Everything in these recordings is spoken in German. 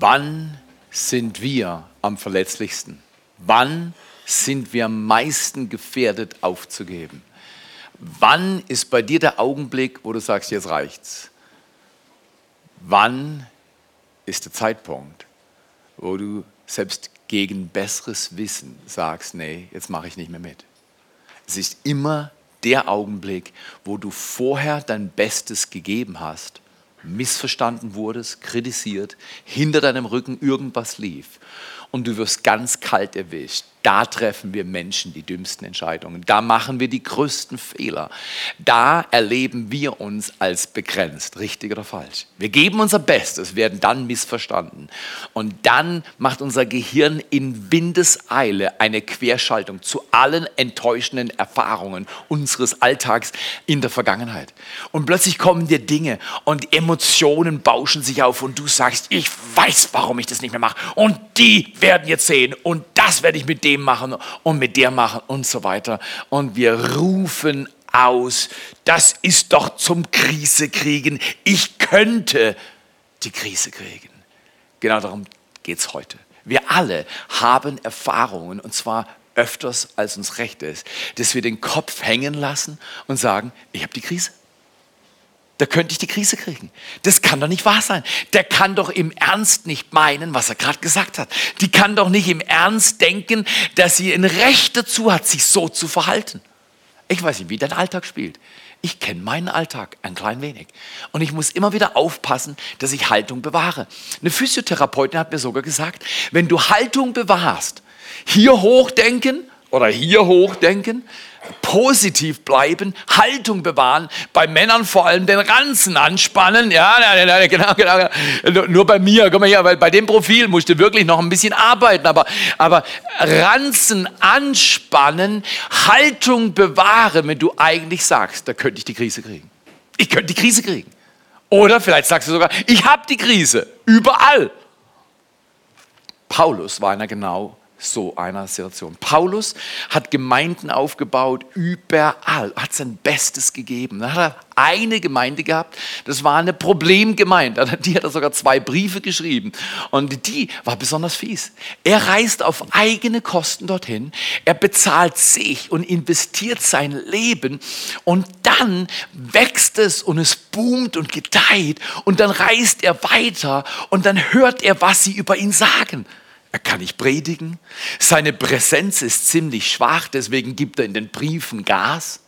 Wann sind wir am verletzlichsten? Wann sind wir am meisten gefährdet aufzugeben? Wann ist bei dir der Augenblick, wo du sagst, jetzt reicht's? Wann ist der Zeitpunkt, wo du selbst gegen besseres Wissen sagst, nee, jetzt mache ich nicht mehr mit? Es ist immer der Augenblick, wo du vorher dein Bestes gegeben hast, missverstanden wurdest, kritisiert, hinter deinem Rücken irgendwas lief und du wirst ganz kalt erwischt. Da treffen wir Menschen die dümmsten Entscheidungen. Da machen wir die größten Fehler. Da erleben wir uns als begrenzt, richtig oder falsch. Wir geben unser Bestes, werden dann missverstanden. Und dann macht unser Gehirn in Windeseile eine Querschaltung zu allen enttäuschenden Erfahrungen unseres Alltags in der Vergangenheit. Und plötzlich kommen dir Dinge und Emotionen bauschen sich auf und du sagst, ich weiß, warum ich das nicht mehr mache. Und die werden jetzt sehen und das werde ich mit dem machen und mit der machen und so weiter. Und wir rufen aus, das ist doch zum Krise kriegen. Ich könnte die Krise kriegen. Genau darum geht es heute. Wir alle haben Erfahrungen und zwar öfters als uns recht ist, dass wir den Kopf hängen lassen und sagen, ich habe die Krise da könnte ich die Krise kriegen. Das kann doch nicht wahr sein. Der kann doch im Ernst nicht meinen, was er gerade gesagt hat. Die kann doch nicht im Ernst denken, dass sie ein Recht dazu hat, sich so zu verhalten. Ich weiß nicht, wie dein Alltag spielt. Ich kenne meinen Alltag ein klein wenig. Und ich muss immer wieder aufpassen, dass ich Haltung bewahre. Eine Physiotherapeutin hat mir sogar gesagt, wenn du Haltung bewahrst, hier hochdenken oder hier hochdenken, positiv bleiben, Haltung bewahren, bei Männern vor allem den Ranzen anspannen. Ja, genau, genau, genau. Nur bei mir, guck mal hier, weil bei dem Profil musste wirklich noch ein bisschen arbeiten, aber, aber Ranzen anspannen, Haltung bewahren, wenn du eigentlich sagst, da könnte ich die Krise kriegen. Ich könnte die Krise kriegen. Oder vielleicht sagst du sogar, ich habe die Krise, überall. Paulus war einer genau so einer Situation. Paulus hat Gemeinden aufgebaut, überall, hat sein Bestes gegeben. Dann hat er eine Gemeinde gehabt, das war eine Problemgemeinde. Die hat er sogar zwei Briefe geschrieben. Und die war besonders fies. Er reist auf eigene Kosten dorthin, er bezahlt sich und investiert sein Leben und dann wächst es und es boomt und gedeiht und dann reist er weiter und dann hört er, was sie über ihn sagen. Er kann nicht predigen. Seine Präsenz ist ziemlich schwach, deswegen gibt er in den Briefen Gas.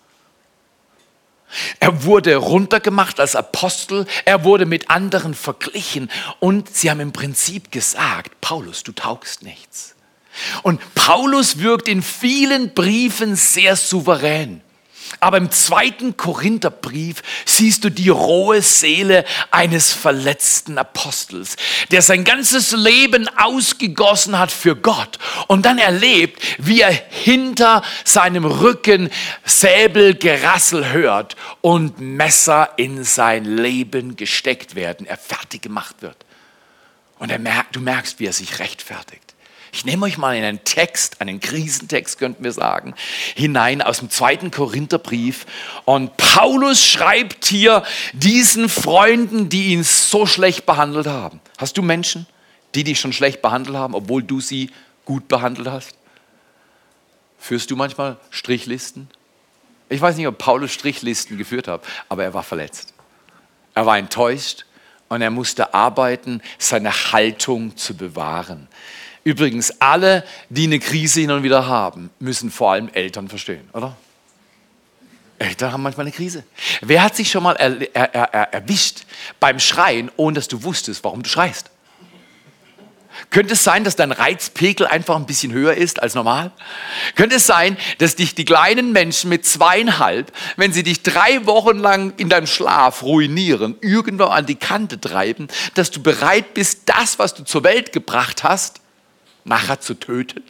Er wurde runtergemacht als Apostel, er wurde mit anderen verglichen und sie haben im Prinzip gesagt, Paulus, du taugst nichts. Und Paulus wirkt in vielen Briefen sehr souverän. Aber im zweiten Korintherbrief siehst du die rohe Seele eines verletzten Apostels, der sein ganzes Leben ausgegossen hat für Gott und dann erlebt, wie er hinter seinem Rücken Säbelgerassel hört und Messer in sein Leben gesteckt werden, er fertig gemacht wird. Und er merkt, du merkst, wie er sich rechtfertigt. Ich nehme euch mal in einen Text, einen Krisentext könnten wir sagen, hinein aus dem zweiten Korintherbrief. Und Paulus schreibt hier diesen Freunden, die ihn so schlecht behandelt haben. Hast du Menschen, die dich schon schlecht behandelt haben, obwohl du sie gut behandelt hast? Führst du manchmal Strichlisten? Ich weiß nicht, ob Paulus Strichlisten geführt hat, aber er war verletzt. Er war enttäuscht und er musste arbeiten, seine Haltung zu bewahren. Übrigens, alle, die eine Krise hin und wieder haben, müssen vor allem Eltern verstehen, oder? Eltern haben manchmal eine Krise. Wer hat sich schon mal er, er, er, erwischt beim Schreien, ohne dass du wusstest, warum du schreist? Könnte es sein, dass dein Reizpegel einfach ein bisschen höher ist als normal? Könnte es sein, dass dich die kleinen Menschen mit zweieinhalb, wenn sie dich drei Wochen lang in deinem Schlaf ruinieren, irgendwo an die Kante treiben, dass du bereit bist, das, was du zur Welt gebracht hast, nachher zu töten?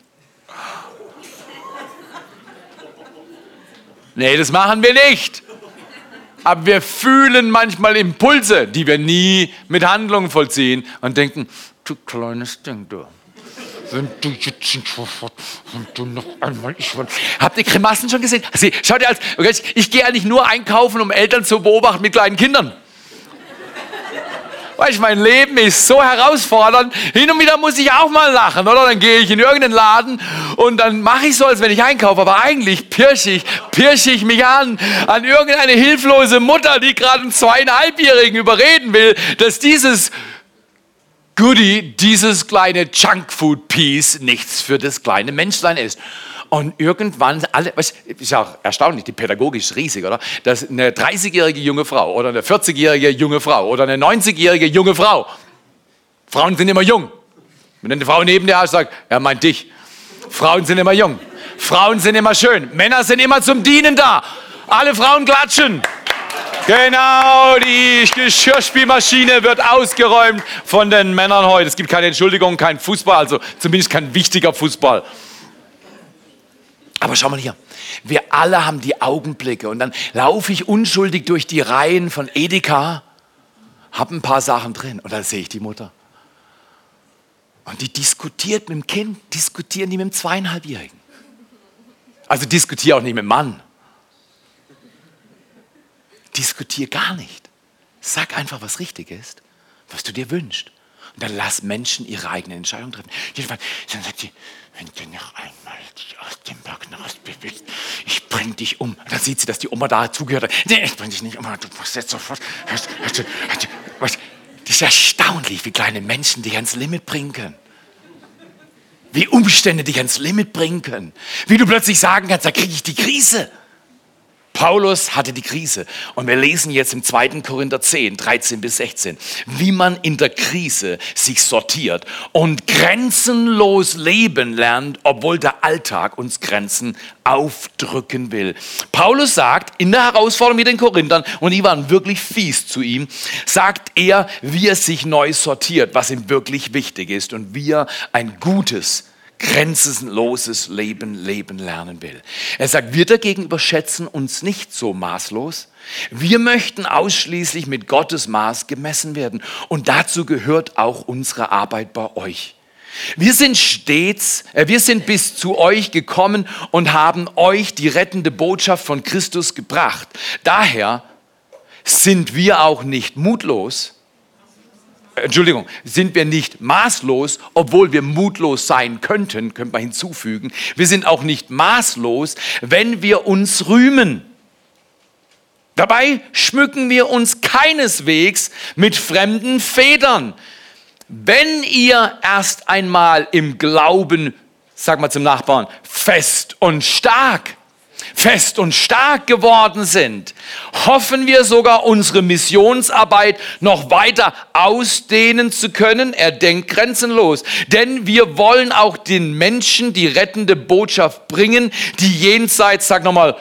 Nee, das machen wir nicht. Aber wir fühlen manchmal Impulse, die wir nie mit Handlungen vollziehen und denken, du kleines Ding, du. Wenn du jetzt nicht sofort, wenn du noch einmal ich will. Habt ihr Grimassen schon gesehen? Also, schaut ihr als, ich, ich gehe eigentlich nur einkaufen, um Eltern zu beobachten mit kleinen Kindern. Weißt, mein Leben ist so herausfordernd. Hin und wieder muss ich auch mal lachen, oder? Dann gehe ich in irgendeinen Laden und dann mache ich so, als wenn ich einkaufe, aber eigentlich pirsch ich, pirsch ich mich an, an irgendeine hilflose Mutter, die gerade einen zweieinhalbjährigen überreden will, dass dieses Goodie, dieses kleine Junkfood-Piece nichts für das kleine Menschlein ist. Und irgendwann, alle, was, ist auch erstaunlich, die Pädagogik ist riesig, oder? Dass eine 30-jährige junge Frau oder eine 40-jährige junge Frau oder eine 90-jährige junge Frau, Frauen sind immer jung. Wenn eine Frau neben dir sagt, er meint dich. Frauen sind immer jung. Frauen sind immer schön. Männer sind immer zum Dienen da. Alle Frauen klatschen. Genau, die Geschirrspielmaschine wird ausgeräumt von den Männern heute. Es gibt keine Entschuldigung, kein Fußball, also zumindest kein wichtiger Fußball. Aber schau mal hier, wir alle haben die Augenblicke und dann laufe ich unschuldig durch die Reihen von Edeka, habe ein paar Sachen drin und dann sehe ich die Mutter. Und die diskutiert mit dem Kind, diskutieren die mit dem zweieinhalbjährigen. Also diskutiere auch nicht mit dem Mann. Diskutiere gar nicht. Sag einfach, was richtig ist, was du dir wünschst. Und dann lass Menschen ihre eigene Entscheidung treffen. Jedenfalls, dann sagt sie, wenn du noch einmal dich aus dem Backen rausbewegst, ich bring dich um. Und dann sieht sie, dass die Oma da zugehört hat. Nee, ich bring dich nicht um, du musst jetzt sofort. Das ist erstaunlich, wie kleine Menschen dich ans Limit bringen können. Wie Umstände dich ans Limit bringen können. Wie du plötzlich sagen kannst, da kriege ich die Krise. Paulus hatte die Krise. Und wir lesen jetzt im 2. Korinther 10, 13 bis 16, wie man in der Krise sich sortiert und grenzenlos leben lernt, obwohl der Alltag uns Grenzen aufdrücken will. Paulus sagt in der Herausforderung mit den Korinthern, und die waren wirklich fies zu ihm, sagt er, wie er sich neu sortiert, was ihm wirklich wichtig ist und wie er ein gutes, grenzenloses Leben leben lernen will. Er sagt, wir dagegen überschätzen uns nicht so maßlos. Wir möchten ausschließlich mit Gottes Maß gemessen werden. Und dazu gehört auch unsere Arbeit bei euch. Wir sind stets, äh, wir sind bis zu euch gekommen und haben euch die rettende Botschaft von Christus gebracht. Daher sind wir auch nicht mutlos, Entschuldigung, sind wir nicht maßlos, obwohl wir mutlos sein könnten, könnte man hinzufügen. Wir sind auch nicht maßlos, wenn wir uns rühmen. Dabei schmücken wir uns keineswegs mit fremden Federn. Wenn ihr erst einmal im Glauben, sag mal zum Nachbarn, fest und stark fest und stark geworden sind, hoffen wir sogar unsere Missionsarbeit noch weiter ausdehnen zu können. Er denkt grenzenlos. Denn wir wollen auch den Menschen die rettende Botschaft bringen, die jenseits, sag nochmal,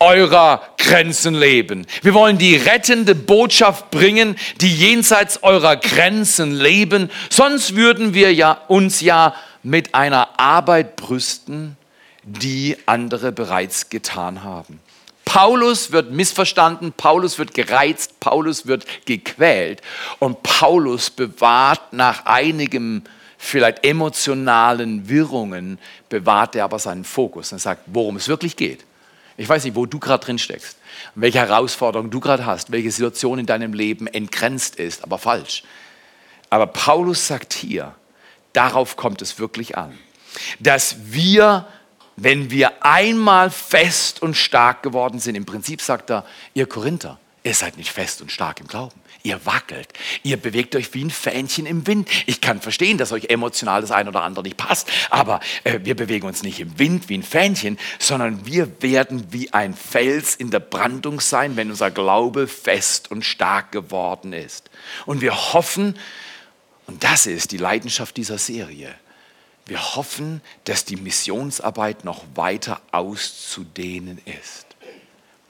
eurer Grenzen leben. Wir wollen die rettende Botschaft bringen, die jenseits eurer Grenzen leben. Sonst würden wir ja uns ja mit einer Arbeit brüsten, die andere bereits getan haben. Paulus wird missverstanden, Paulus wird gereizt, Paulus wird gequält und Paulus bewahrt nach einigem vielleicht emotionalen Wirrungen, bewahrt er aber seinen Fokus und sagt, worum es wirklich geht. Ich weiß nicht, wo du gerade drin steckst, welche Herausforderung du gerade hast, welche Situation in deinem Leben entgrenzt ist, aber falsch. Aber Paulus sagt hier, darauf kommt es wirklich an, dass wir wenn wir einmal fest und stark geworden sind, im Prinzip sagt er, ihr Korinther, ihr seid nicht fest und stark im Glauben. Ihr wackelt. Ihr bewegt euch wie ein Fähnchen im Wind. Ich kann verstehen, dass euch emotional das ein oder andere nicht passt, aber äh, wir bewegen uns nicht im Wind wie ein Fähnchen, sondern wir werden wie ein Fels in der Brandung sein, wenn unser Glaube fest und stark geworden ist. Und wir hoffen, und das ist die Leidenschaft dieser Serie, wir hoffen, dass die Missionsarbeit noch weiter auszudehnen ist.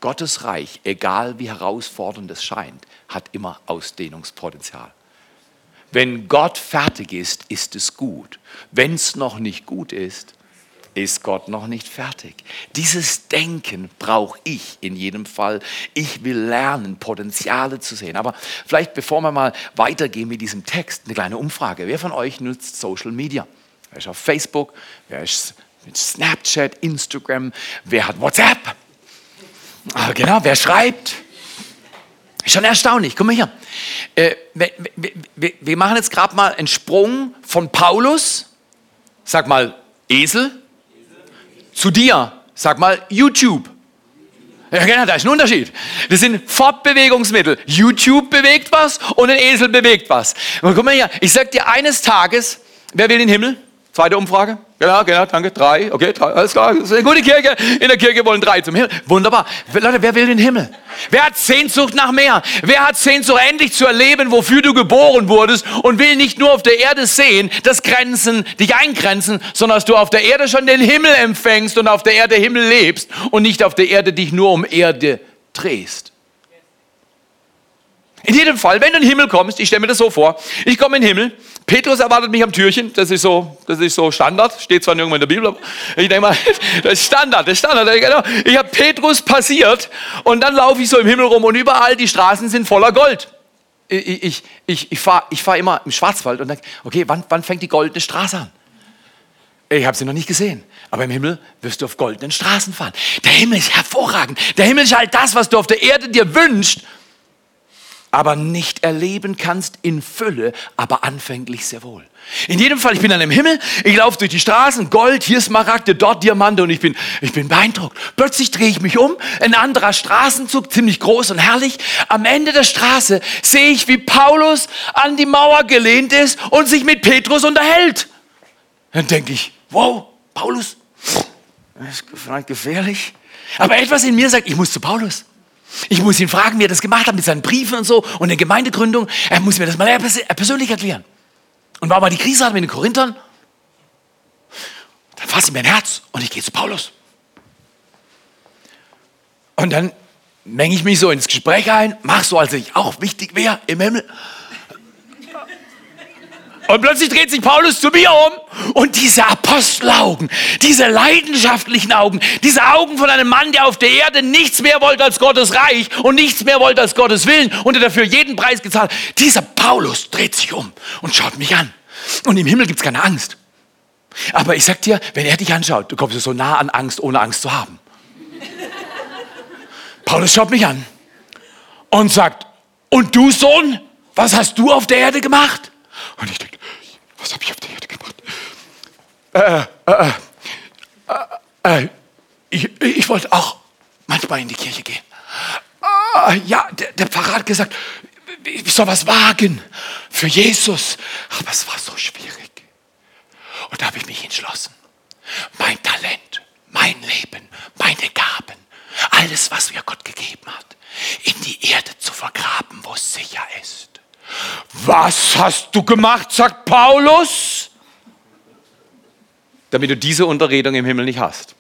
Gottes Reich, egal wie herausfordernd es scheint, hat immer Ausdehnungspotenzial. Wenn Gott fertig ist, ist es gut. Wenn es noch nicht gut ist, ist Gott noch nicht fertig. Dieses Denken brauche ich in jedem Fall. Ich will lernen, Potenziale zu sehen. Aber vielleicht bevor wir mal weitergehen mit diesem Text, eine kleine Umfrage. Wer von euch nutzt Social Media? Wer ist auf Facebook? Wer ist mit Snapchat, Instagram? Wer hat WhatsApp? Ah, genau, wer schreibt? Schon erstaunlich. Guck mal hier. Äh, wir, wir, wir, machen jetzt gerade mal einen Sprung von Paulus, sag mal Esel, zu dir, sag mal YouTube. Ja, genau, da ist ein Unterschied. Das sind Fortbewegungsmittel. YouTube bewegt was und ein Esel bewegt was. Und guck mal hier, ich sag dir eines Tages, wer will den Himmel? Zweite Umfrage. Genau, genau, danke. Drei, okay, drei, alles klar. Das ist eine gute Kirche. In der Kirche wollen drei zum Himmel. Wunderbar. Leute, wer will den Himmel? Wer hat Sehnsucht nach mehr? Wer hat Sehnsucht, endlich zu erleben, wofür du geboren wurdest und will nicht nur auf der Erde sehen, dass Grenzen dich eingrenzen, sondern dass du auf der Erde schon den Himmel empfängst und auf der Erde Himmel lebst und nicht auf der Erde dich nur um Erde drehst. In jedem Fall, wenn du in den Himmel kommst, ich stelle mir das so vor, ich komme in den Himmel, Petrus erwartet mich am Türchen, das ist so, das ist so Standard, steht zwar nirgendwo in der Bibel, aber ich denke mal, das ist Standard, das ist Standard. Genau. Ich habe Petrus passiert und dann laufe ich so im Himmel rum und überall die Straßen sind voller Gold. Ich, ich, ich, ich fahre ich fahr immer im Schwarzwald und denke, okay, wann, wann fängt die goldene Straße an? Ich habe sie noch nicht gesehen. Aber im Himmel wirst du auf goldenen Straßen fahren. Der Himmel ist hervorragend. Der Himmel ist halt das, was du auf der Erde dir wünschst aber nicht erleben kannst in Fülle, aber anfänglich sehr wohl. In jedem Fall, ich bin dann im Himmel, ich laufe durch die Straßen, Gold, hier Smaragde, dort Diamante und ich bin, ich bin beeindruckt. Plötzlich drehe ich mich um, ein anderer Straßenzug, ziemlich groß und herrlich. Am Ende der Straße sehe ich, wie Paulus an die Mauer gelehnt ist und sich mit Petrus unterhält. Dann denke ich, wow, Paulus, das ist gefährlich. Aber etwas in mir sagt, ich muss zu Paulus. Ich muss ihn fragen, wie er das gemacht hat mit seinen Briefen und so und der Gemeindegründung. Er muss mir das mal persönlich erklären. Und warum er die Krise hat mit den Korinthern, dann fasse ich mein Herz und ich gehe zu Paulus. Und dann menge ich mich so ins Gespräch ein, mach so, als ich auch wichtig wäre im Himmel. Und plötzlich dreht sich Paulus zu mir um und diese Apostelaugen, diese leidenschaftlichen Augen, diese Augen von einem Mann, der auf der Erde nichts mehr wollte als Gottes Reich und nichts mehr wollte als Gottes Willen und der dafür jeden Preis gezahlt hat. Dieser Paulus dreht sich um und schaut mich an. Und im Himmel gibt es keine Angst. Aber ich sag dir, wenn er dich anschaut, du kommst so nah an Angst, ohne Angst zu haben. Paulus schaut mich an und sagt, und du Sohn, was hast du auf der Erde gemacht? Und ich denke, was habe ich auf der Erde gemacht? Äh, äh, äh, äh, ich, ich wollte auch manchmal in die Kirche gehen. Äh, ja, der, der Pfarrer hat gesagt, ich soll was wagen für Jesus. Aber es war so schwierig. Und da habe ich mich entschlossen. Mein Talent, mein Leben, meine Gaben, alles, was mir Gott gegeben hat, in die Erde zu vergraben, wo es sicher ist. Was hast du gemacht, sagt Paulus? Damit du diese Unterredung im Himmel nicht hast,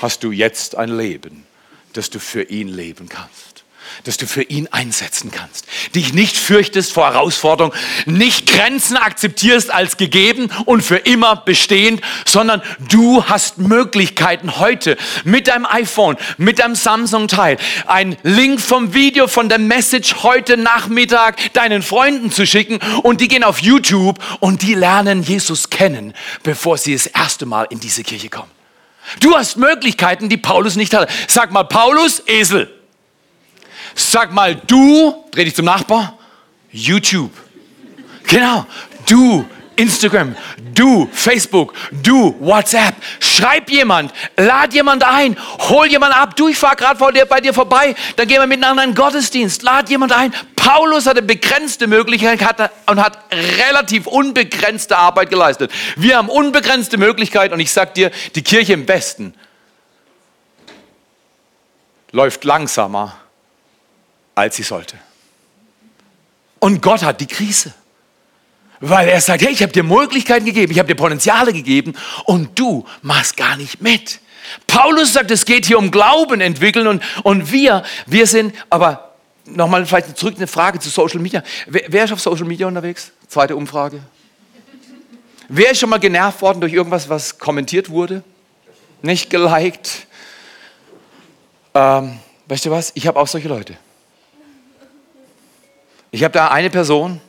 hast du jetzt ein Leben, das du für ihn leben kannst das du für ihn einsetzen kannst. Dich nicht fürchtest vor Herausforderungen, nicht Grenzen akzeptierst als gegeben und für immer bestehend, sondern du hast Möglichkeiten heute mit deinem iPhone, mit deinem Samsung-Teil, ein Link vom Video von der Message heute Nachmittag deinen Freunden zu schicken und die gehen auf YouTube und die lernen Jesus kennen, bevor sie das erste Mal in diese Kirche kommen. Du hast Möglichkeiten, die Paulus nicht hatte. Sag mal, Paulus, Esel. Sag mal, du, dreh dich zum Nachbar, YouTube. Genau, du, Instagram, du, Facebook, du, WhatsApp. Schreib jemand, lad jemand ein, hol jemand ab. Du, ich fahre gerade bei dir vorbei, dann gehen wir miteinander in den Gottesdienst. Lad jemand ein. Paulus hatte begrenzte Möglichkeiten und hat relativ unbegrenzte Arbeit geleistet. Wir haben unbegrenzte Möglichkeiten und ich sag dir, die Kirche im Westen läuft langsamer als sie sollte. Und Gott hat die Krise. Weil er sagt, hey, ich habe dir Möglichkeiten gegeben, ich habe dir Potenziale gegeben und du machst gar nicht mit. Paulus sagt, es geht hier um Glauben entwickeln und, und wir, wir sind, aber nochmal vielleicht zurück eine Frage zu Social Media. Wer, wer ist auf Social Media unterwegs? Zweite Umfrage. Wer ist schon mal genervt worden durch irgendwas, was kommentiert wurde? Nicht geliked? Ähm, weißt du was? Ich habe auch solche Leute. Ich habe da eine Person,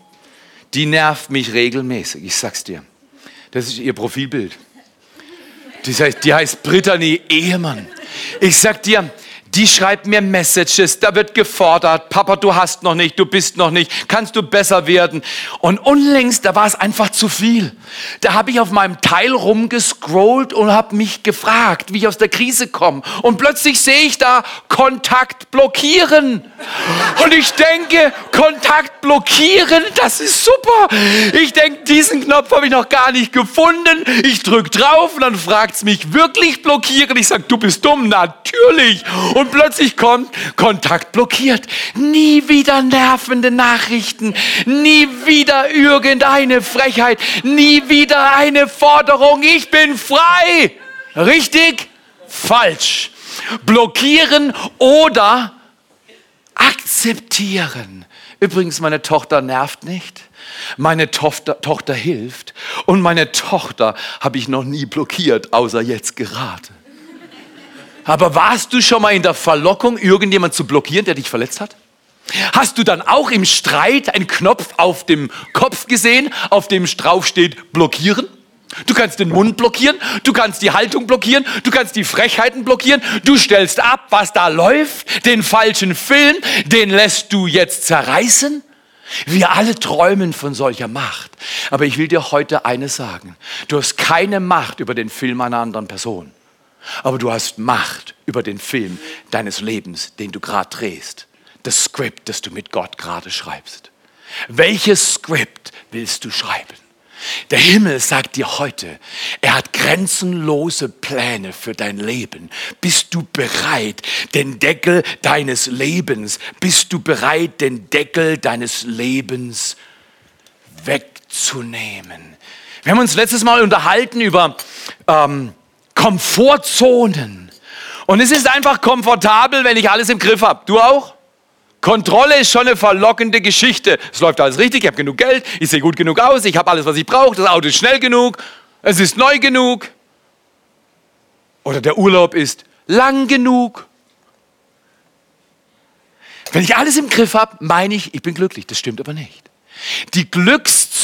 die nervt mich regelmäßig, ich sag's dir. Das ist ihr Profilbild. Die heißt, die heißt Brittany Ehemann. Ich sag dir, die schreibt mir Messages, da wird gefordert, Papa, du hast noch nicht, du bist noch nicht, kannst du besser werden. Und unlängst, da war es einfach zu viel. Da habe ich auf meinem Teil rumgescrollt und habe mich gefragt, wie ich aus der Krise komme. Und plötzlich sehe ich da Kontakt blockieren. Und ich denke, Kontakt blockieren, das ist super. Ich denke, diesen Knopf habe ich noch gar nicht gefunden. Ich drücke drauf und dann fragt es mich, wirklich blockieren? Ich sage, du bist dumm, natürlich. Und plötzlich kommt Kontakt blockiert. Nie wieder nervende Nachrichten, nie wieder irgendeine Frechheit, nie wieder eine Forderung. Ich bin frei. Richtig? Falsch. Blockieren oder akzeptieren. Übrigens, meine Tochter nervt nicht. Meine Tochter, Tochter hilft. Und meine Tochter habe ich noch nie blockiert, außer jetzt gerade. Aber warst du schon mal in der Verlockung, irgendjemand zu blockieren, der dich verletzt hat? Hast du dann auch im Streit einen Knopf auf dem Kopf gesehen, auf dem drauf steht blockieren? Du kannst den Mund blockieren, du kannst die Haltung blockieren, du kannst die Frechheiten blockieren, du stellst ab, was da läuft, den falschen Film, den lässt du jetzt zerreißen. Wir alle träumen von solcher Macht. Aber ich will dir heute eines sagen. Du hast keine Macht über den Film einer anderen Person. Aber du hast Macht über den Film deines Lebens, den du gerade drehst. Das Skript, das du mit Gott gerade schreibst. Welches Skript willst du schreiben? Der Himmel sagt dir heute, er hat grenzenlose Pläne für dein Leben. Bist du bereit, den Deckel deines Lebens, bist du bereit, den Deckel deines Lebens wegzunehmen? Wir haben uns letztes Mal unterhalten über ähm, Komfortzonen. Und es ist einfach komfortabel, wenn ich alles im Griff habe. Du auch? Kontrolle ist schon eine verlockende Geschichte. Es läuft alles richtig, ich habe genug Geld, ich sehe gut genug aus, ich habe alles, was ich brauche, das Auto ist schnell genug, es ist neu genug. Oder der Urlaub ist lang genug. Wenn ich alles im Griff habe, meine ich, ich bin glücklich. Das stimmt aber nicht. Die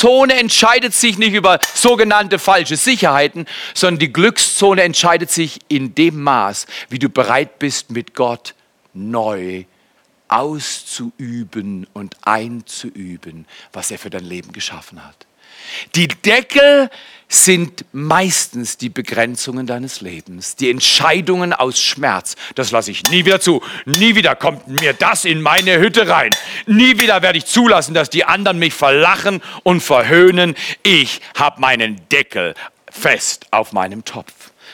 Glückszone entscheidet sich nicht über sogenannte falsche Sicherheiten, sondern die Glückszone entscheidet sich in dem Maß, wie du bereit bist, mit Gott neu auszuüben und einzuüben, was er für dein Leben geschaffen hat. Die Deckel sind meistens die Begrenzungen deines Lebens, die Entscheidungen aus Schmerz. Das lasse ich nie wieder zu. Nie wieder kommt mir das in meine Hütte rein. Nie wieder werde ich zulassen, dass die anderen mich verlachen und verhöhnen. Ich habe meinen Deckel fest auf meinem Topf.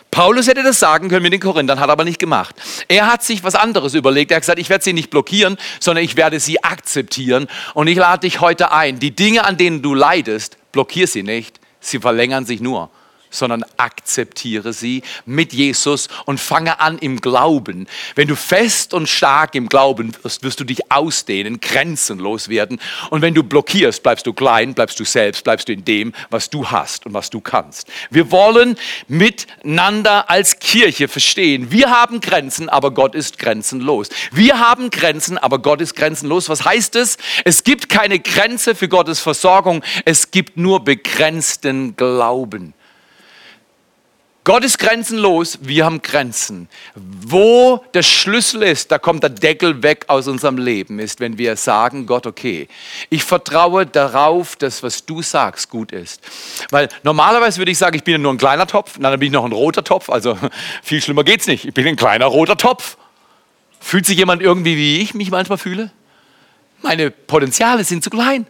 Paulus hätte das sagen können mit den Korinthern, hat aber nicht gemacht. Er hat sich was anderes überlegt. Er hat gesagt, ich werde sie nicht blockieren, sondern ich werde sie akzeptieren. Und ich lade dich heute ein, die Dinge, an denen du leidest, blockier sie nicht, sie verlängern sich nur sondern akzeptiere sie mit Jesus und fange an im Glauben. Wenn du fest und stark im Glauben wirst, wirst du dich ausdehnen, grenzenlos werden. Und wenn du blockierst, bleibst du klein, bleibst du selbst, bleibst du in dem, was du hast und was du kannst. Wir wollen miteinander als Kirche verstehen, wir haben Grenzen, aber Gott ist grenzenlos. Wir haben Grenzen, aber Gott ist grenzenlos. Was heißt es? Es gibt keine Grenze für Gottes Versorgung, es gibt nur begrenzten Glauben. Gott ist grenzenlos, wir haben Grenzen. Wo der Schlüssel ist, da kommt der Deckel weg aus unserem Leben, ist, wenn wir sagen, Gott, okay, ich vertraue darauf, dass was du sagst gut ist. Weil normalerweise würde ich sagen, ich bin ja nur ein kleiner Topf, dann bin ich noch ein roter Topf, also viel schlimmer geht's nicht. Ich bin ein kleiner roter Topf. Fühlt sich jemand irgendwie wie ich mich manchmal fühle? Meine Potenziale sind zu klein.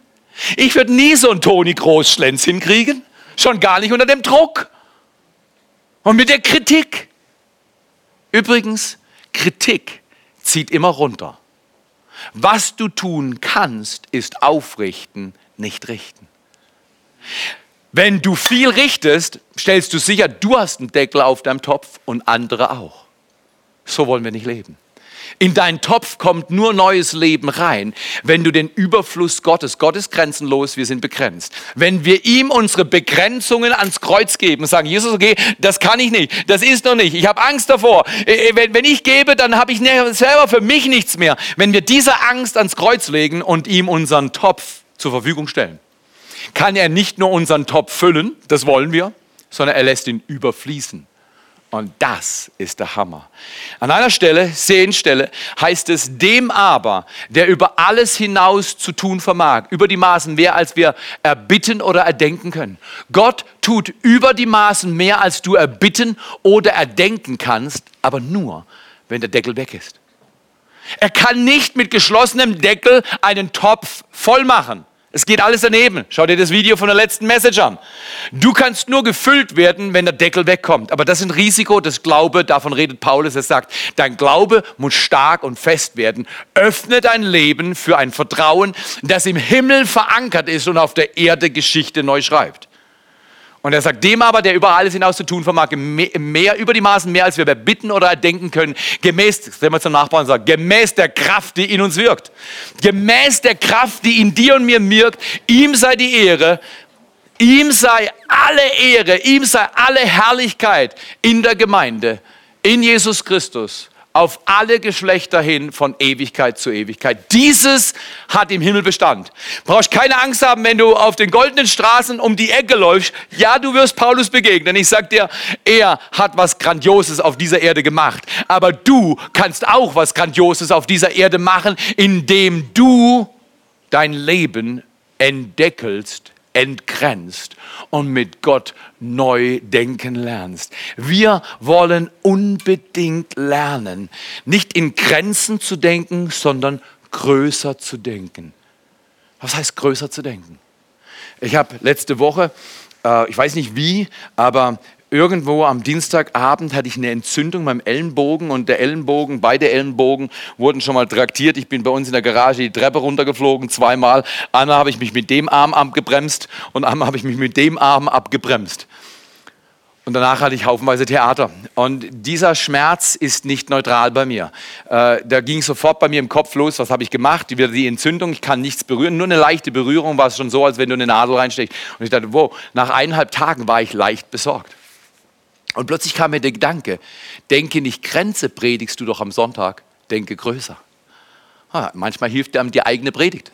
Ich würde nie so einen Toni Großschlenz hinkriegen, schon gar nicht unter dem Druck. Und mit der Kritik. Übrigens, Kritik zieht immer runter. Was du tun kannst, ist aufrichten, nicht richten. Wenn du viel richtest, stellst du sicher, du hast einen Deckel auf deinem Topf und andere auch. So wollen wir nicht leben. In deinen Topf kommt nur neues Leben rein, wenn du den Überfluss Gottes, Gott ist grenzenlos, wir sind begrenzt. Wenn wir ihm unsere Begrenzungen ans Kreuz geben und sagen, Jesus, okay, das kann ich nicht, das ist noch nicht, ich habe Angst davor. Äh, äh, wenn, ich gebe, dann habe ich selber für mich nichts mehr. Wenn wir diese Angst ans Kreuz legen und ihm unseren Topf zur Verfügung stellen, kann er nicht nur unseren Topf füllen, das wollen wir, sondern er lässt ihn überfließen. Und das ist der Hammer. An einer Stelle, Sehenstelle, heißt es, dem aber, der über alles hinaus zu tun vermag, über die Maßen mehr, als wir erbitten oder erdenken können. Gott tut über die Maßen mehr, als du erbitten oder erdenken kannst, aber nur, wenn der Deckel weg ist. Er kann nicht mit geschlossenem Deckel einen Topf voll machen. Es geht alles daneben. Schau dir das Video von der letzten Message an. Du kannst nur gefüllt werden, wenn der Deckel wegkommt. Aber das ist ein Risiko, das Glaube, davon redet Paulus, er sagt, dein Glaube muss stark und fest werden. Öffne dein Leben für ein Vertrauen, das im Himmel verankert ist und auf der Erde Geschichte neu schreibt. Und er sagt, dem aber, der über alles hinaus zu tun vermag, mehr über die Maßen, mehr als wir bitten oder erdenken können, gemäß, wenn wir zum Nachbarn sagen, gemäß der Kraft, die in uns wirkt. Gemäß der Kraft, die in dir und mir wirkt, ihm sei die Ehre, ihm sei alle Ehre, ihm sei alle Herrlichkeit in der Gemeinde, in Jesus Christus auf alle Geschlechter hin von Ewigkeit zu Ewigkeit. Dieses hat im Himmel Bestand. Brauchst keine Angst haben, wenn du auf den goldenen Straßen um die Ecke läufst. Ja, du wirst Paulus begegnen. Ich sag dir, er hat was Grandioses auf dieser Erde gemacht. Aber du kannst auch was Grandioses auf dieser Erde machen, indem du dein Leben entdeckelst entgrenzt und mit Gott neu denken lernst. Wir wollen unbedingt lernen, nicht in Grenzen zu denken, sondern größer zu denken. Was heißt größer zu denken? Ich habe letzte Woche, äh, ich weiß nicht wie, aber irgendwo am Dienstagabend hatte ich eine Entzündung beim Ellenbogen und der Ellenbogen, beide Ellenbogen wurden schon mal traktiert. Ich bin bei uns in der Garage die Treppe runtergeflogen, zweimal. Einmal habe ich mich mit dem Arm abgebremst und einmal habe ich mich mit dem Arm abgebremst. Und danach hatte ich haufenweise Theater. Und dieser Schmerz ist nicht neutral bei mir. Äh, da ging sofort bei mir im Kopf los, was habe ich gemacht? Wieder die Entzündung, ich kann nichts berühren. Nur eine leichte Berührung war es schon so, als wenn du eine Nadel reinsteckst. Und ich dachte, wow, nach eineinhalb Tagen war ich leicht besorgt. Und plötzlich kam mir der Gedanke, denke nicht Grenze, predigst du doch am Sonntag, denke größer. Ah, manchmal hilft einem die eigene Predigt.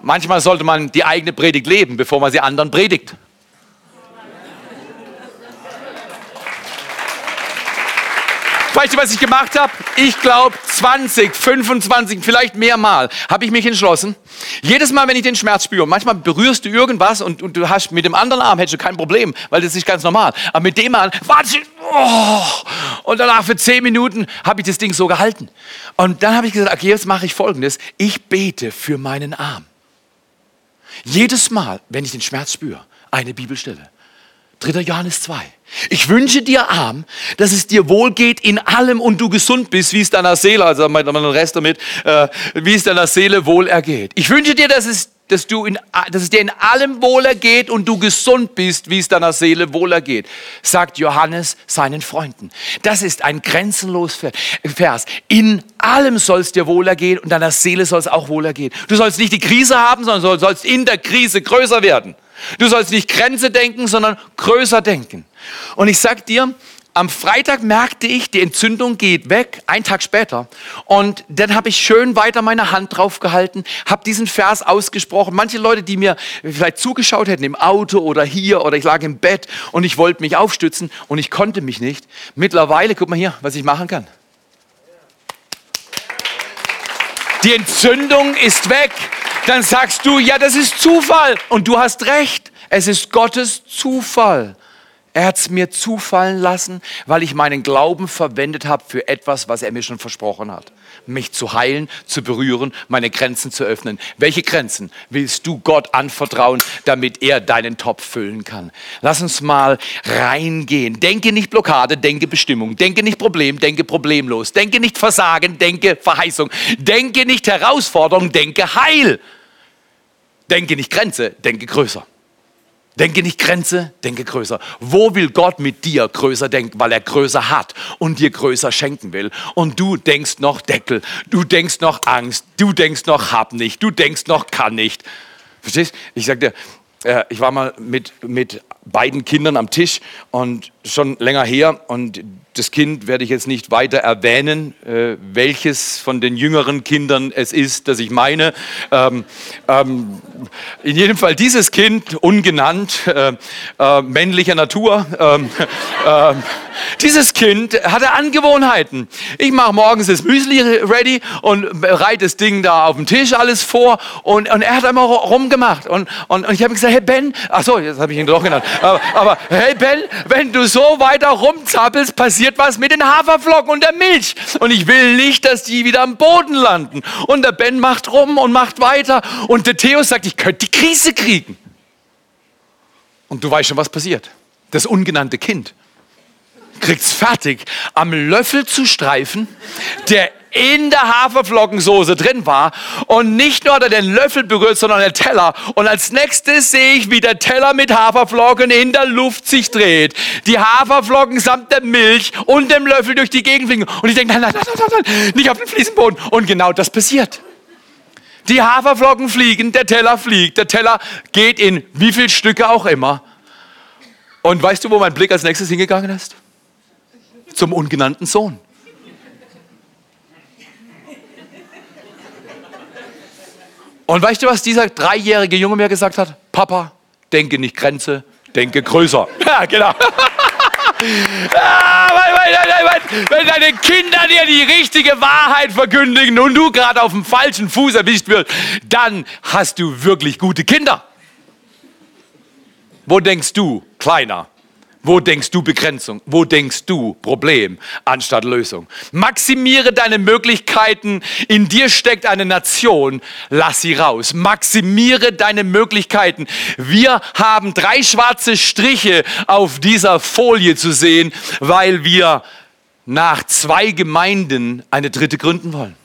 Manchmal sollte man die eigene Predigt leben, bevor man sie anderen predigt. Weißt du, was ich gemacht habe? Ich glaube 20, 25, vielleicht mehr Mal habe ich mich entschlossen. Jedes Mal, wenn ich den Schmerz spüre, manchmal berührst du irgendwas und, und, du hast mit dem anderen Arm hättest du kein Problem, weil das ist ganz normal. Aber mit dem Arm, warte, oh, und danach für zehn Minuten habe ich das Ding so gehalten. Und dann habe ich gesagt, okay, jetzt mache ich Folgendes. Ich bete für meinen Arm. Jedes Mal, wenn ich den Schmerz spüre, eine Bibelstelle. 3. Johannes 2. Ich wünsche dir, Arm, dass es dir wohl geht in allem und du gesund bist, wie es deiner Seele, also meint man den Rest damit, äh, wie es deiner Seele wohl ergeht. Ich wünsche dir, dass es, dass, du in, dass es dir in allem wohl ergeht und du gesund bist, wie es deiner Seele wohl ergeht, sagt Johannes seinen Freunden. Das ist ein grenzenlos Vers. In allem soll es dir wohl ergehen und deiner Seele soll es auch wohl ergehen. Du sollst nicht die Krise haben, sondern sollst in der Krise größer werden. Du sollst nicht Grenze denken, sondern größer denken. Und ich sag dir, am Freitag merkte ich, die Entzündung geht weg, einen Tag später. Und dann habe ich schön weiter meine Hand drauf gehalten, habe diesen Vers ausgesprochen. Manche Leute, die mir vielleicht zugeschaut hätten im Auto oder hier oder ich lag im Bett und ich wollte mich aufstützen und ich konnte mich nicht. Mittlerweile, guck mal hier, was ich machen kann. Die Entzündung ist weg. Dann sagst du, ja, das ist Zufall. Und du hast recht. Es ist Gottes Zufall. Er hat es mir zufallen lassen, weil ich meinen Glauben verwendet habe für etwas, was er mir schon versprochen hat. Mich zu heilen, zu berühren, meine Grenzen zu öffnen. Welche Grenzen willst du Gott anvertrauen, damit er deinen Topf füllen kann? Lass uns mal reingehen. Denke nicht Blockade, denke Bestimmung. Denke nicht Problem, denke problemlos. Denke nicht Versagen, denke Verheißung. Denke nicht Herausforderung, denke Heil. Denke nicht Grenze, denke größer. Denke nicht Grenze, denke größer. Wo will Gott mit dir größer denken, weil er größer hat und dir größer schenken will? Und du denkst noch Deckel, du denkst noch Angst, du denkst noch hab nicht, du denkst noch kann nicht. Verstehst? Ich sag dir, äh, ich war mal mit, mit beiden Kindern am Tisch und schon länger her und das Kind werde ich jetzt nicht weiter erwähnen, äh, welches von den jüngeren Kindern es ist, das ich meine. Ähm, ähm, in jedem Fall dieses Kind, ungenannt, äh, äh, männlicher Natur, ähm, ähm, dieses Kind hatte Angewohnheiten. Ich mache morgens das Müsli ready und bereite das Ding da auf dem Tisch alles vor und, und er hat einmal rumgemacht und, und, und ich habe gesagt, hey Ben, ach so, jetzt habe ich ihn doch genannt, aber, aber hey Ben, wenn du so weiter rumzappelst, passiert was mit den Haferflocken und der Milch und ich will nicht, dass die wieder am Boden landen. Und der Ben macht rum und macht weiter und der Theo sagt, ich könnte die Krise kriegen. Und du weißt schon, was passiert. Das ungenannte Kind kriegt's fertig, am Löffel zu streifen, der in der Haferflockensoße drin war. Und nicht nur hat er den Löffel berührt, sondern der Teller. Und als nächstes sehe ich, wie der Teller mit Haferflocken in der Luft sich dreht. Die Haferflocken samt der Milch und dem Löffel durch die Gegend fliegen. Und ich denke, nein, nein, nein, nein, nein, nicht auf den Fliesenboden. Und genau das passiert. Die Haferflocken fliegen, der Teller fliegt, der Teller geht in wie viel Stücke auch immer. Und weißt du, wo mein Blick als nächstes hingegangen ist? zum ungenannten Sohn. Und weißt du, was dieser dreijährige Junge mir gesagt hat? Papa, denke nicht Grenze, denke größer. Ja, genau. Ah, wenn deine Kinder dir die richtige Wahrheit verkündigen und du gerade auf dem falschen Fuß erwischt wirst, dann hast du wirklich gute Kinder. Wo denkst du, Kleiner? Wo denkst du Begrenzung? Wo denkst du Problem anstatt Lösung? Maximiere deine Möglichkeiten. In dir steckt eine Nation. Lass sie raus. Maximiere deine Möglichkeiten. Wir haben drei schwarze Striche auf dieser Folie zu sehen, weil wir nach zwei Gemeinden eine dritte gründen wollen.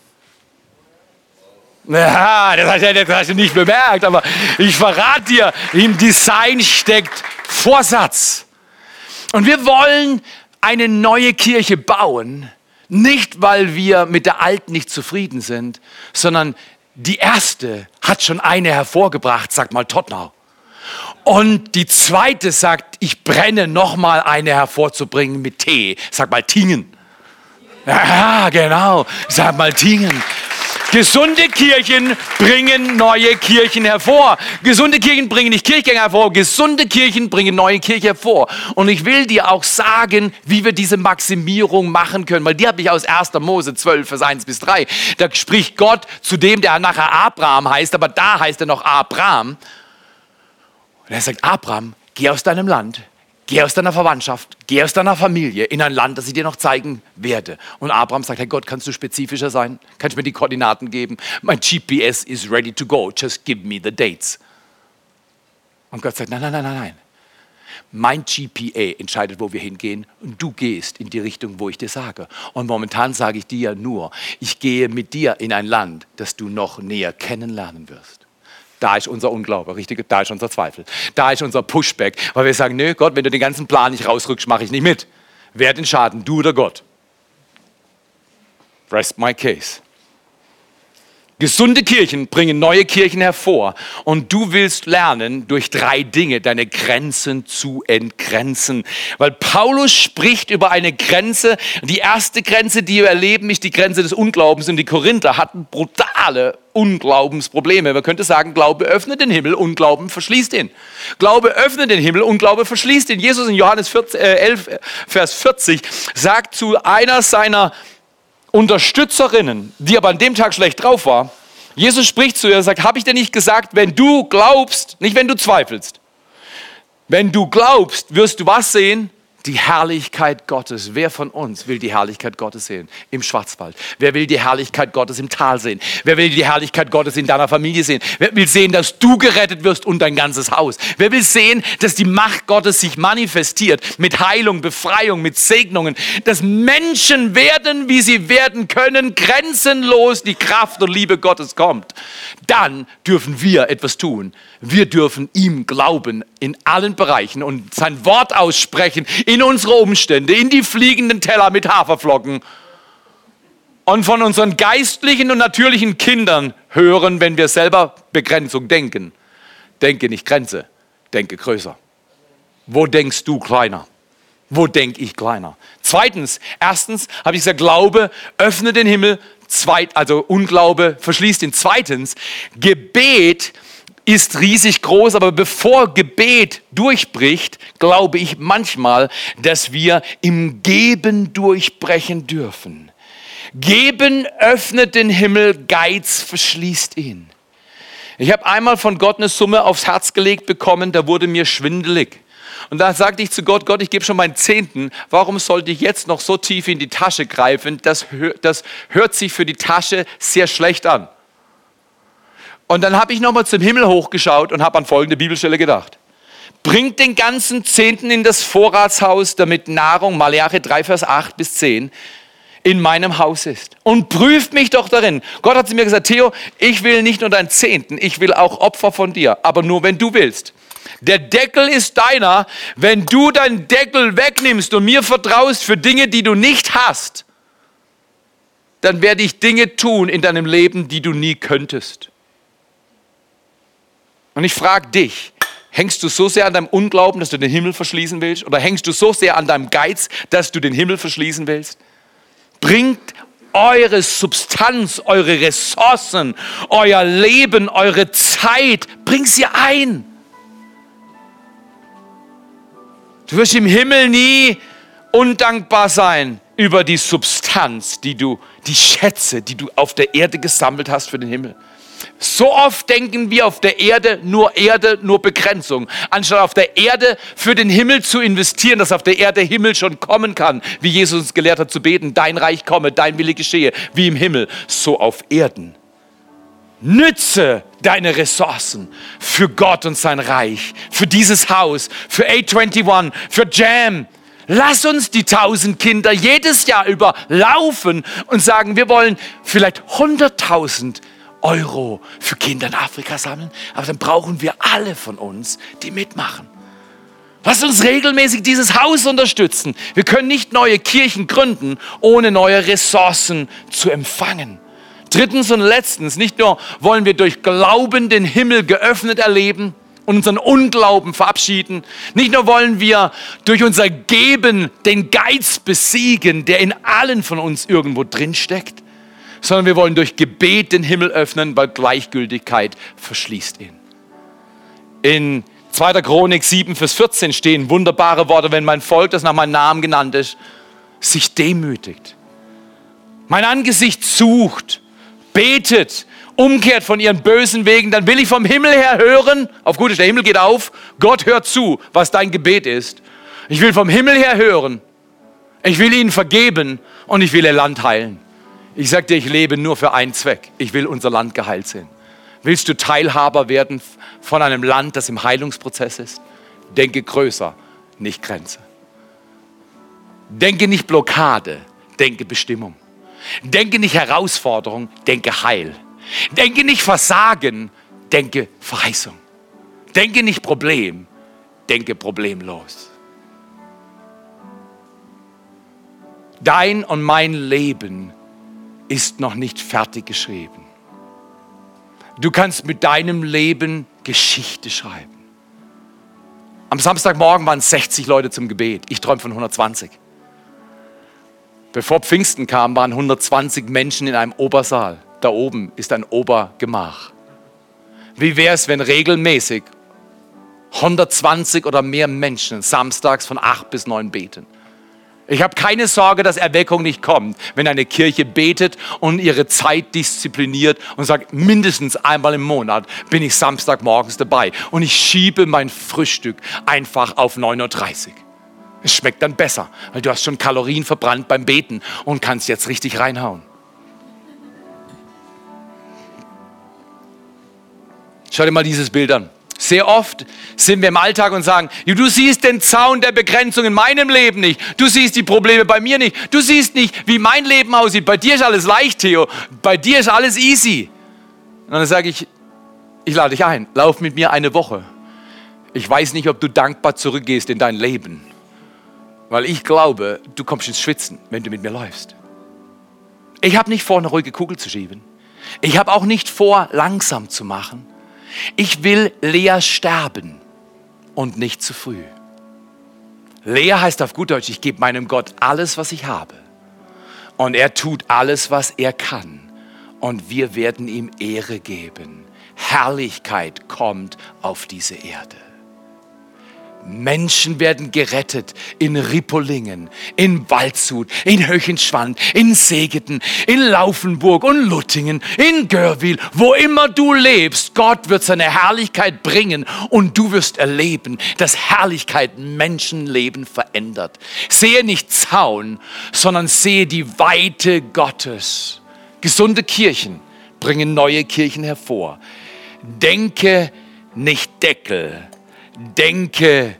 Ja, das hast, du, das hast du nicht bemerkt, aber ich verrate dir, im Design steckt Vorsatz. Und wir wollen eine neue Kirche bauen, nicht weil wir mit der alten nicht zufrieden sind, sondern die erste hat schon eine hervorgebracht, sagt mal Tottenau. Und die zweite sagt, ich brenne noch mal eine hervorzubringen mit Tee, sag mal Tingen. Ja, genau, sag mal Tingen. Gesunde Kirchen bringen neue Kirchen hervor. Gesunde Kirchen bringen nicht Kirchgänger hervor, gesunde Kirchen bringen neue Kirchen hervor. Und ich will dir auch sagen, wie wir diese Maximierung machen können, weil die habe ich aus 1. Mose 12, Vers 1 bis 3. Da spricht Gott zu dem, der nachher Abraham heißt, aber da heißt er noch Abraham. Und er sagt, Abraham, geh aus deinem Land, Geh aus deiner Verwandtschaft, geh aus deiner Familie in ein Land, das ich dir noch zeigen werde. Und Abraham sagt, hey Gott, kannst du spezifischer sein? Kannst du mir die Koordinaten geben? Mein GPS is ready to go, just give me the dates. Und Gott sagt, nein, nein, nein, nein, nein. Mein GPA entscheidet, wo wir hingehen und du gehst in die Richtung, wo ich dir sage. Und momentan sage ich dir nur, ich gehe mit dir in ein Land, das du noch näher kennenlernen wirst. Da ist unser Unglaube, richtig? Da ist unser Zweifel. Da ist unser Pushback, weil wir sagen, nö, Gott, wenn du den ganzen Plan nicht rausrückst, mache ich nicht mit. Wer den Schaden, du oder Gott? Rest my case. Gesunde Kirchen bringen neue Kirchen hervor und du willst lernen, durch drei Dinge deine Grenzen zu entgrenzen. Weil Paulus spricht über eine Grenze. Die erste Grenze, die wir erleben, ist die Grenze des Unglaubens und die Korinther hatten brutale Unglaubensprobleme. Man könnte sagen, Glaube öffnet den Himmel, Unglauben verschließt ihn. Glaube öffnet den Himmel, Unglaube verschließt ihn. Jesus in Johannes 14, äh, 11, Vers 40 sagt zu einer seiner Unterstützerinnen, die aber an dem Tag schlecht drauf war, Jesus spricht zu ihr und sagt, habe ich dir nicht gesagt, wenn du glaubst, nicht wenn du zweifelst, wenn du glaubst, wirst du was sehen? Die Herrlichkeit Gottes. Wer von uns will die Herrlichkeit Gottes sehen? Im Schwarzwald. Wer will die Herrlichkeit Gottes im Tal sehen? Wer will die Herrlichkeit Gottes in deiner Familie sehen? Wer will sehen, dass du gerettet wirst und dein ganzes Haus? Wer will sehen, dass die Macht Gottes sich manifestiert mit Heilung, Befreiung, mit Segnungen? Dass Menschen werden, wie sie werden können, grenzenlos die Kraft und Liebe Gottes kommt. Dann dürfen wir etwas tun. Wir dürfen ihm glauben in allen Bereichen und sein Wort aussprechen in unsere Umstände, in die fliegenden Teller mit Haferflocken und von unseren geistlichen und natürlichen Kindern hören, wenn wir selber Begrenzung denken. Denke nicht Grenze, denke größer. Wo denkst du kleiner? Wo denke ich kleiner? Zweitens, erstens habe ich gesagt, Glaube öffnet den Himmel, zweit, also Unglaube verschließt ihn. Zweitens, Gebet ist riesig groß, aber bevor Gebet durchbricht, glaube ich manchmal, dass wir im Geben durchbrechen dürfen. Geben öffnet den Himmel, Geiz verschließt ihn. Ich habe einmal von Gott eine Summe aufs Herz gelegt bekommen, da wurde mir schwindelig. Und da sagte ich zu Gott, Gott, ich gebe schon meinen Zehnten, warum sollte ich jetzt noch so tief in die Tasche greifen? Das, das hört sich für die Tasche sehr schlecht an. Und dann habe ich nochmal zum Himmel hochgeschaut und habe an folgende Bibelstelle gedacht. Bringt den ganzen Zehnten in das Vorratshaus, damit Nahrung, Malachi 3, Vers 8 bis 10, in meinem Haus ist. Und prüft mich doch darin. Gott hat zu mir gesagt, Theo, ich will nicht nur deinen Zehnten, ich will auch Opfer von dir, aber nur wenn du willst. Der Deckel ist deiner. Wenn du deinen Deckel wegnimmst und mir vertraust für Dinge, die du nicht hast, dann werde ich Dinge tun in deinem Leben, die du nie könntest. Und ich frage dich, hängst du so sehr an deinem Unglauben, dass du den Himmel verschließen willst? Oder hängst du so sehr an deinem Geiz, dass du den Himmel verschließen willst? Bringt eure Substanz, eure Ressourcen, euer Leben, eure Zeit, bring sie ein. Du wirst im Himmel nie undankbar sein über die Substanz, die du, die Schätze, die du auf der Erde gesammelt hast für den Himmel. So oft denken wir auf der Erde nur Erde, nur Begrenzung, anstatt auf der Erde für den Himmel zu investieren, dass auf der Erde Himmel schon kommen kann, wie Jesus uns gelehrt hat zu beten, dein Reich komme, dein Wille geschehe, wie im Himmel, so auf Erden. Nütze deine Ressourcen für Gott und sein Reich, für dieses Haus, für A21, für Jam. Lass uns die tausend Kinder jedes Jahr über laufen und sagen, wir wollen vielleicht 100.000 Euro für Kinder in Afrika sammeln, aber dann brauchen wir alle von uns, die mitmachen. Lass uns regelmäßig dieses Haus unterstützen. Wir können nicht neue Kirchen gründen, ohne neue Ressourcen zu empfangen. Drittens und letztens, nicht nur wollen wir durch Glauben den Himmel geöffnet erleben und unseren Unglauben verabschieden, nicht nur wollen wir durch unser Geben den Geiz besiegen, der in allen von uns irgendwo drin steckt, sondern wir wollen durch Gebet den Himmel öffnen, weil Gleichgültigkeit verschließt ihn. In 2. Chronik 7, Vers 14 stehen wunderbare Worte, wenn mein Volk, das nach meinem Namen genannt ist, sich demütigt, mein Angesicht sucht betet, umkehrt von ihren bösen Wegen, dann will ich vom Himmel her hören, auf gut der Himmel geht auf, Gott hört zu, was dein Gebet ist. Ich will vom Himmel her hören, ich will ihnen vergeben und ich will ihr Land heilen. Ich sage dir, ich lebe nur für einen Zweck. Ich will unser Land geheilt sehen. Willst du Teilhaber werden von einem Land, das im Heilungsprozess ist? Denke größer, nicht Grenze. Denke nicht Blockade, denke Bestimmung. Denke nicht Herausforderung, denke Heil. Denke nicht Versagen, denke Verheißung. Denke nicht Problem, denke problemlos. Dein und mein Leben ist noch nicht fertig geschrieben. Du kannst mit deinem Leben Geschichte schreiben. Am Samstagmorgen waren 60 Leute zum Gebet. Ich träume von 120. Bevor Pfingsten kam, waren 120 Menschen in einem Obersaal. Da oben ist ein Obergemach. Wie wäre es, wenn regelmäßig 120 oder mehr Menschen samstags von 8 bis 9 beten? Ich habe keine Sorge, dass Erweckung nicht kommt, wenn eine Kirche betet und ihre Zeit diszipliniert und sagt, mindestens einmal im Monat bin ich Samstagmorgens dabei und ich schiebe mein Frühstück einfach auf 9.30 Uhr. Es schmeckt dann besser, weil du hast schon Kalorien verbrannt beim Beten und kannst jetzt richtig reinhauen. Schau dir mal dieses Bild an. Sehr oft sind wir im Alltag und sagen, du siehst den Zaun der Begrenzung in meinem Leben nicht. Du siehst die Probleme bei mir nicht. Du siehst nicht, wie mein Leben aussieht. Bei dir ist alles leicht, Theo. Bei dir ist alles easy. Und dann sage ich, ich lade dich ein, lauf mit mir eine Woche. Ich weiß nicht, ob du dankbar zurückgehst in dein Leben. Weil ich glaube, du kommst ins Schwitzen, wenn du mit mir läufst. Ich habe nicht vor, eine ruhige Kugel zu schieben. Ich habe auch nicht vor, langsam zu machen. Ich will leer sterben und nicht zu früh. Lea heißt auf gut Deutsch, ich gebe meinem Gott alles, was ich habe. Und er tut alles, was er kann. Und wir werden ihm Ehre geben. Herrlichkeit kommt auf diese Erde. Menschen werden gerettet in Rippolingenen, in Waldshut, in Höchenschwand, in Segeten, in Laufenburg und Luttingen, in Görwil, wo immer du lebst. Gott wird seine Herrlichkeit bringen und du wirst erleben, dass Herrlichkeit Menschenleben verändert. Sehe nicht Zaun, sondern sehe die Weite Gottes. Gesunde Kirchen bringen neue Kirchen hervor. Denke nicht Deckel, denke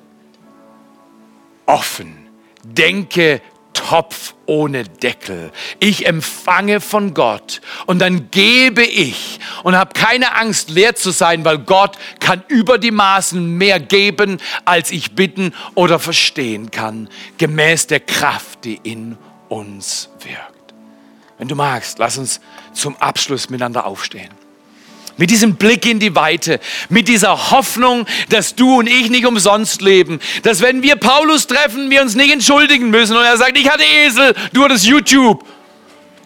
offen, denke Topf ohne Deckel. Ich empfange von Gott und dann gebe ich und habe keine Angst, leer zu sein, weil Gott kann über die Maßen mehr geben, als ich bitten oder verstehen kann, gemäß der Kraft, die in uns wirkt. Wenn du magst, lass uns zum Abschluss miteinander aufstehen mit diesem Blick in die Weite, mit dieser Hoffnung, dass du und ich nicht umsonst leben, dass wenn wir Paulus treffen, wir uns nicht entschuldigen müssen und er sagt, ich hatte Esel, du hattest YouTube,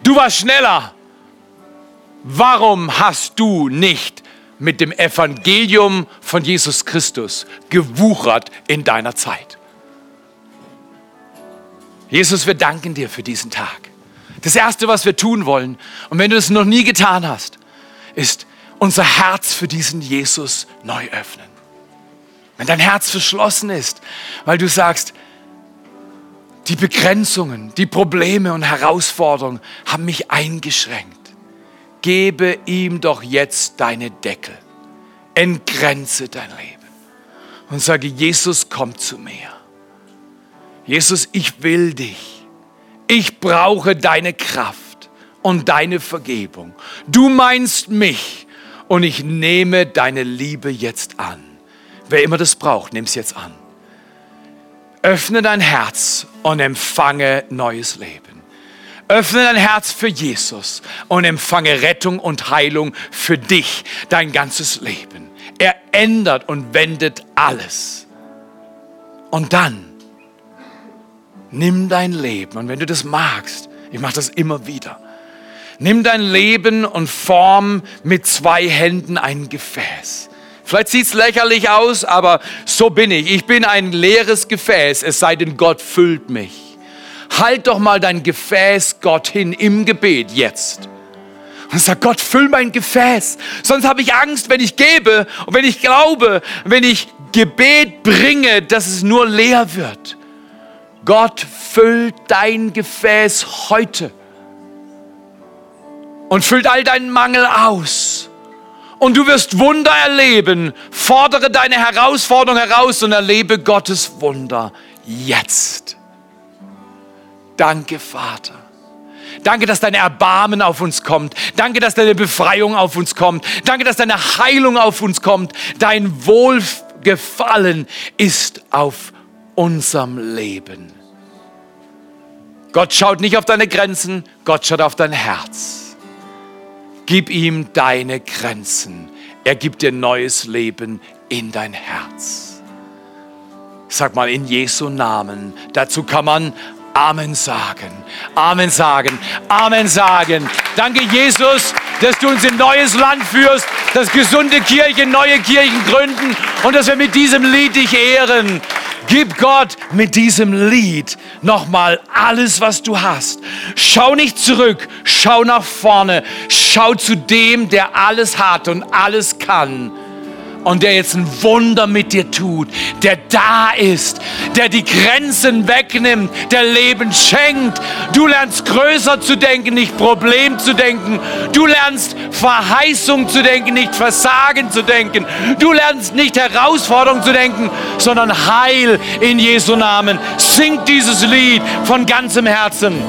du warst schneller. Warum hast du nicht mit dem Evangelium von Jesus Christus gewuchert in deiner Zeit? Jesus, wir danken dir für diesen Tag. Das Erste, was wir tun wollen, und wenn du es noch nie getan hast, ist unser Herz für diesen Jesus neu öffnen. Wenn dein Herz verschlossen ist, weil du sagst, die Begrenzungen, die Probleme und Herausforderungen haben mich eingeschränkt. Gebe ihm doch jetzt deine Deckel. Entgrenze dein Leben. Und sage, Jesus, komm zu mir. Jesus, ich will dich. Ich brauche deine Kraft und deine Vergebung. Du meinst mich und ich nehme deine Liebe jetzt an. Wer immer das braucht, nimm es jetzt an. Öffne dein Herz und empfange neues Leben. Öffne dein Herz für Jesus und empfange Rettung und Heilung für dich, dein ganzes Leben. Er ändert und wendet alles. Und dann nimm dein Leben und wenn du das magst, ich mache das immer wieder, Nimm dein Leben und form mit zwei Händen ein Gefäß. Vielleicht sieht es lächerlich aus, aber so bin ich. Ich bin ein leeres Gefäß, es sei denn, Gott füllt mich. Halt doch mal dein Gefäß Gott hin im Gebet jetzt. Und sag, Gott, füll mein Gefäß. Sonst habe ich Angst, wenn ich gebe und wenn ich glaube, wenn ich Gebet bringe, dass es nur leer wird. Gott füllt dein Gefäß heute und füllt all deinen Mangel aus. Und du wirst Wunder erleben. Fordere deine Herausforderung heraus und erlebe Gottes Wunder jetzt. Danke, Vater. Danke, dass deine Erbarmen auf uns kommt. Danke, dass deine Befreiung auf uns kommt. Danke, dass deine Heilung auf uns kommt. Dein Wohlgefallen ist auf unserem Leben. Gott schaut nicht auf deine Grenzen, Gott schaut auf dein Herz. Gib ihm deine Grenzen. Er gibt dir neues Leben in dein Herz. Sag mal in Jesu Namen. Dazu kann man Amen sagen. Amen sagen. Amen sagen. Danke, Jesus, dass du uns in neues Land führst, dass gesunde Kirchen neue Kirchen gründen und dass wir mit diesem Lied dich ehren. Gib Gott mit diesem Lied nochmal alles, was du hast. Schau nicht zurück, schau nach vorne, schau zu dem, der alles hat und alles kann und der jetzt ein Wunder mit dir tut, der da ist, der die Grenzen wegnimmt, der Leben schenkt. Du lernst größer zu denken, nicht Problem zu denken. Du lernst Verheißung zu denken, nicht Versagen zu denken. Du lernst nicht Herausforderung zu denken, sondern Heil in Jesu Namen. Sing dieses Lied von ganzem Herzen.